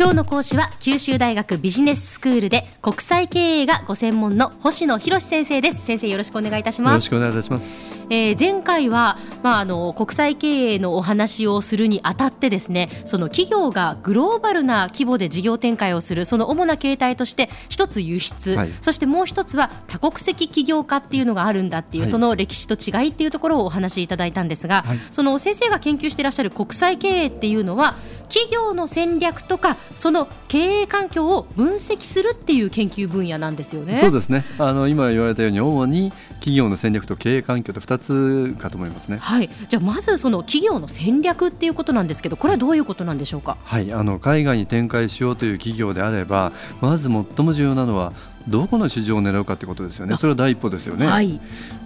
今日の講師は九州大学ビジネススクールで国際経営がご専門の星野博先生です。先生よろしくお願いいたします。よろしくお願いいたします。えー、前回は、まあ、あの国際経営のお話をするにあたってですねその企業がグローバルな規模で事業展開をするその主な形態として一つ輸出、はい、そしてもう一つは多国籍起業家っていうのがあるんだっていう、はい、その歴史と違いっていうところをお話しいただいたんですが、はい、その先生が研究していらっしゃる国際経営っていうのは企業の戦略とかその経営環境を分析するっていう研究分野なんですよね。そうですね。あの今言われたように主に企業の戦略と経営環境と2つかと思いますね。はい、じゃあまずその企業の戦略っていうことなんですけどこれはどういうことなんでしょうか？はい。あの海外に展開しようという企業であればまず最も重要なのはどこの市場を狙うかということですよね、それは第一歩ですよね、はい、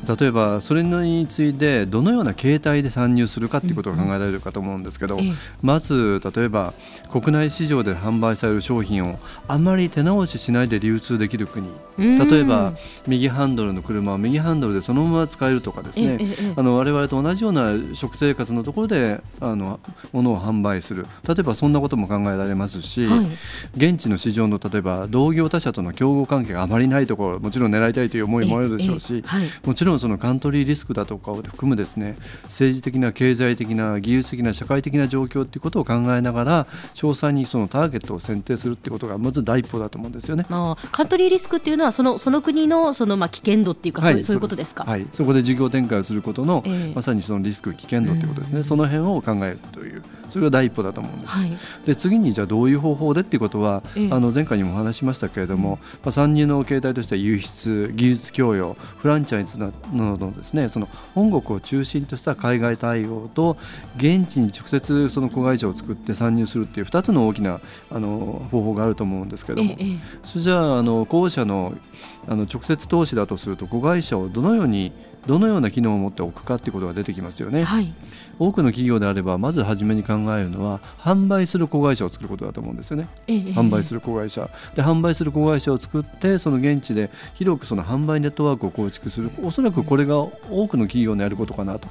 例えばそれについてどのような形態で参入するかということが考えられるかと思うんですけど、まず例えば国内市場で販売される商品をあまり手直ししないで流通できる国、例えば右ハンドルの車を右ハンドルでそのまま使えるとかですね、あの我々と同じような食生活のところであの物を販売する。例えばそんなことも考えられますし、はい、現地の市場の例えば同業他社との競合関係があまりないところもちろん狙いたいという思いもあるでしょうし、はい、もちろんそのカントリーリスクだとかを含むですね政治的な経済的な技術的な社会的な状況ということを考えながら詳細にそのターゲットを選定するということがまず第一歩だと思うんですよね。あカントリーリスクっていうのはそのその国のそのまあ危険度っていうか、はい、そういうことですか？はい、そこで事業展開をすることの、えー、まさにそのリスク危険度ということですね。その辺を考えるという。それが第一歩だと思うんです。はい、で次にじゃあどういう方法でっていうことは、えあの前回にもお話しましたけれども、まあ、参入の形態としては輸出技術供与フランチャイズなどのですねその本国を中心とした海外対応と現地に直接その子会社を作って参入するっていう2つの大きなあの方法があると思うんですけども、え。それじゃああの後者のあの直接投資だとすると子会社をどのようにどのような機能を持っておくかということが出てきますよね。はい、多くの企業であればまず初めに考えるのは販売する子会社を作ることだと思うんですよね。ええ、販売する子会社で販売する子会社を作ってその現地で広くその販売ネットワークを構築するおそらくこれが多くの企業のやることかなと。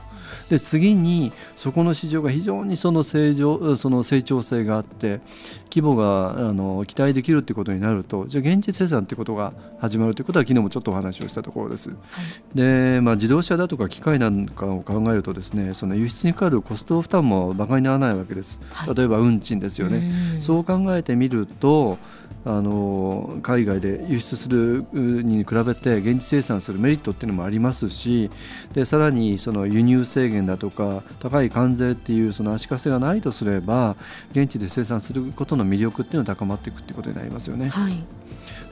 で次にそこの市場が非常にその正常その成長性があって規模があの期待できるということになるとじゃあ現地生産ということが始まるということは昨日もちょっとお話をしたところです。はい、で、まあ、自動車だとか機械なんかを考えるとですねその輸出にかかるコスト負担も馬鹿にならないわけです。例えば運賃ですよね。そう考えてみるとあの海外で輸出するに比べて現地生産するメリットっていうのもありますしでさらにその輸入制限だとか高い関税っていうその足かせがないとすれば現地で生産することの魅力っていうのは高まっていくっていうことになりますよね。はい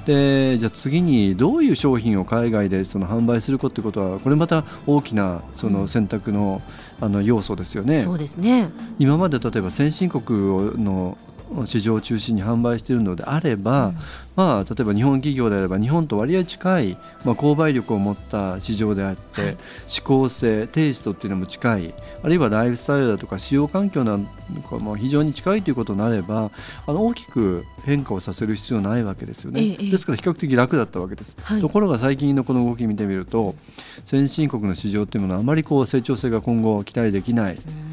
でじゃあ次にどういう商品を海外でその販売するかということはこれまた大きなその選択のあの要素ですよね。そうですね今まで例えば先進国の市場を中心に販売しているのであれば、うん、まあ、例えば日本企業であれば日本と割合近い、まあ、購買力を持った市場であって、はい、指向性テイストっていうのも近いあるいはライフスタイルだとか使用環境なんかも非常に近いということになればあの大きく変化をさせる必要ないわけですよね、ええ、ですから比較的楽だったわけです、はい、ところが最近のこの動き見てみると先進国の市場っていうものはあまりこう成長性が今後期待できない。うん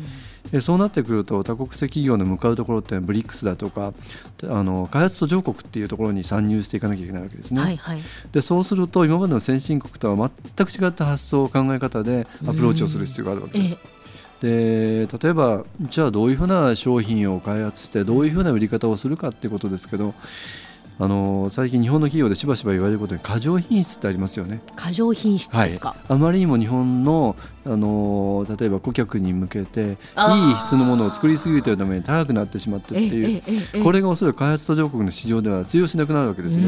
そうなってくると多国籍企業の向かうところってブリックスだとかあの開発途上国っていうところに参入していかなきゃいけないわけですね。はいはい、でそうすると今までの先進国とは全く違った発想考え方でアプローチをする必要があるわけです。で例えばじゃあどういうふうな商品を開発してどういうふうな売り方をするかっていうことですけどあの最近日本の企業でしばしば言われることに過剰品質ってありますよね。過剰品質ですか、はい、あまりにも日本のあの例えば顧客に向けていい質のものを作りすぎるというために高くなってしまってっていうこれがおそらく開発途上国の市場では通用しなくなるわけですね。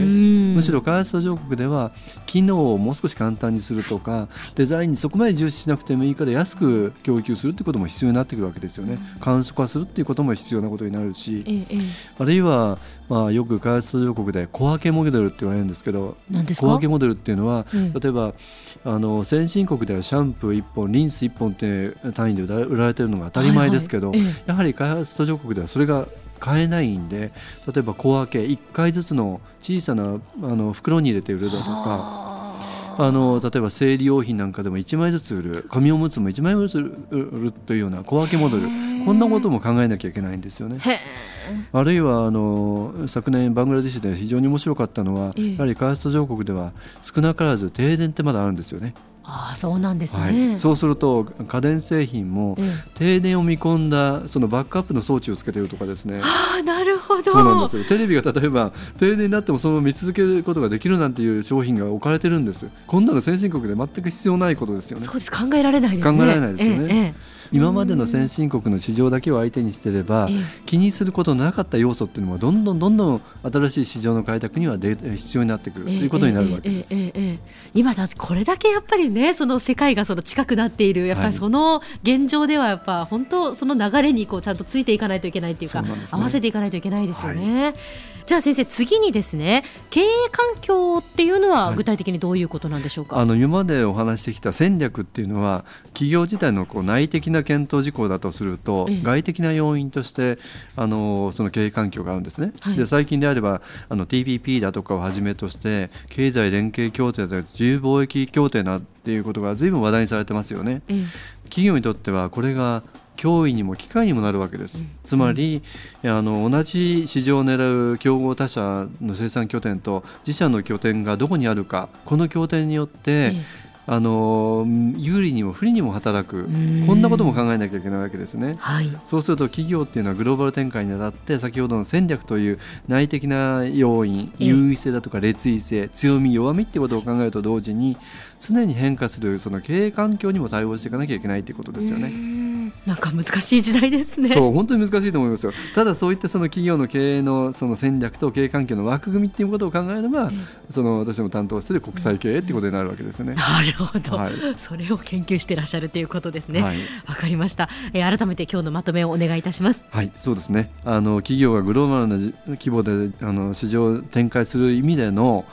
むしろ開発途上国では機能をもう少し簡単にするとかデザインにそこまで重視しなくてもいいから安く供給するということも必要になってくるわけですよね。簡素化するっていうことも必要なことになるしあるいはまあよく開発途上国で小分けモデルって言われるんですけど小分けモデルっていうのは例えばあの先進国ではシャンプー1本リンス1本って単位で売られてるのが当たり前ですけど、はいはい、やはり開発途上国ではそれが買えないんで例えば小分け1回ずつの小さなあの袋に入れて売るだとかあの例えば生理用品なんかでも1枚ずつ売る紙おむつも1枚ずつ売るというような小分けモデルこんなことも考えなきゃいけないんですよね。あるいはあの昨年バングラデシュで非常に面白かったのは、やはり開発途上国では少なからず停電ってまだあるんですよね。あそうなんですね、はい、そうすると家電製品も停電を見込んだそのバックアップの装置をつけてるとかですね。あなるほど。そうなんですよ。テレビが例えば停電になってもそのまま見続けることができるなんていう商品が置かれてるんです。こんなの先進国で全く必要ないことですよね。そうです。考えられないですね。考えられないですよね、えええ今までの先進国の市場だけを相手にしてれば、気にすることのなかった要素っていうのもどんどんどんどん新しい市場の開拓にはで必要になってくるということになるわけです。今だこれだけやっぱりねその世界がその近くなっている。やっぱりその現状ではやっぱ本当その流れにこうちゃんとついていかないといけないっていうか、ね、合わせていかないといけないですよね。はいじゃあ先生次にですね経営環境っていうのは具体的にどういうことなんでしょうか、はい、あの今までお話してきた戦略っていうのは企業自体のこう内的な検討事項だとすると、ええ、外的な要因としてあのその経営環境があるんですね。はい、で最近であればあの TPP だとかをはじめとして経済連携協定だとか自由貿易協定なっていうことが随分話題にされてますよね。え、企業にとってはこれが脅威にも機会にもなるわけです、うん、つまり、あの同じ市場を狙う競合他社の生産拠点と自社の拠点がどこにあるかこの拠点によって、あの有利にも不利にも働く。こんなことも考えなきゃいけないわけですね、はい、そうすると企業っていうのはグローバル展開にあたって先ほどの戦略という内的な要因優位性だとか劣位性強み弱みっていうことを考えると同時に常に変化するその経営環境にも対応していかなきゃいけないということですよね。なんか難しい時代ですね。そう本当に難しいと思いますよ。ただそういったその企業の経営のその戦略と経営環境の枠組みっていうことを考えれば、その私も担当している国際経営っていうことになるわけですよね。なるほど、はい、それを研究していらっしゃるということですね。わ、はい、かりました、えー。改めて今日のまとめをお願いいたします。はい、そうですね。あの企業がグローバルな規模であの市場を展開する意味での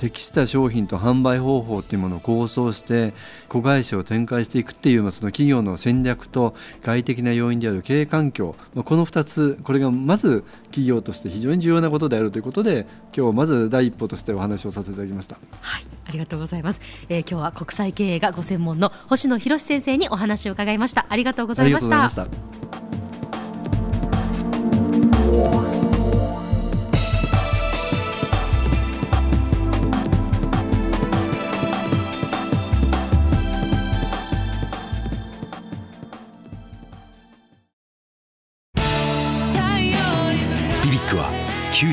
適した商品と販売方法というものを構想して子会社を展開していくっていうその企業の戦略と外的な要因である経営環境。この2つこれがまず企業として非常に重要なことであるということで今日まず第一歩としてお話をさせていただきました。はいありがとうございます、えー、今日は国際経営がご専門の星野博先生にお話を伺いました。ありがとうございました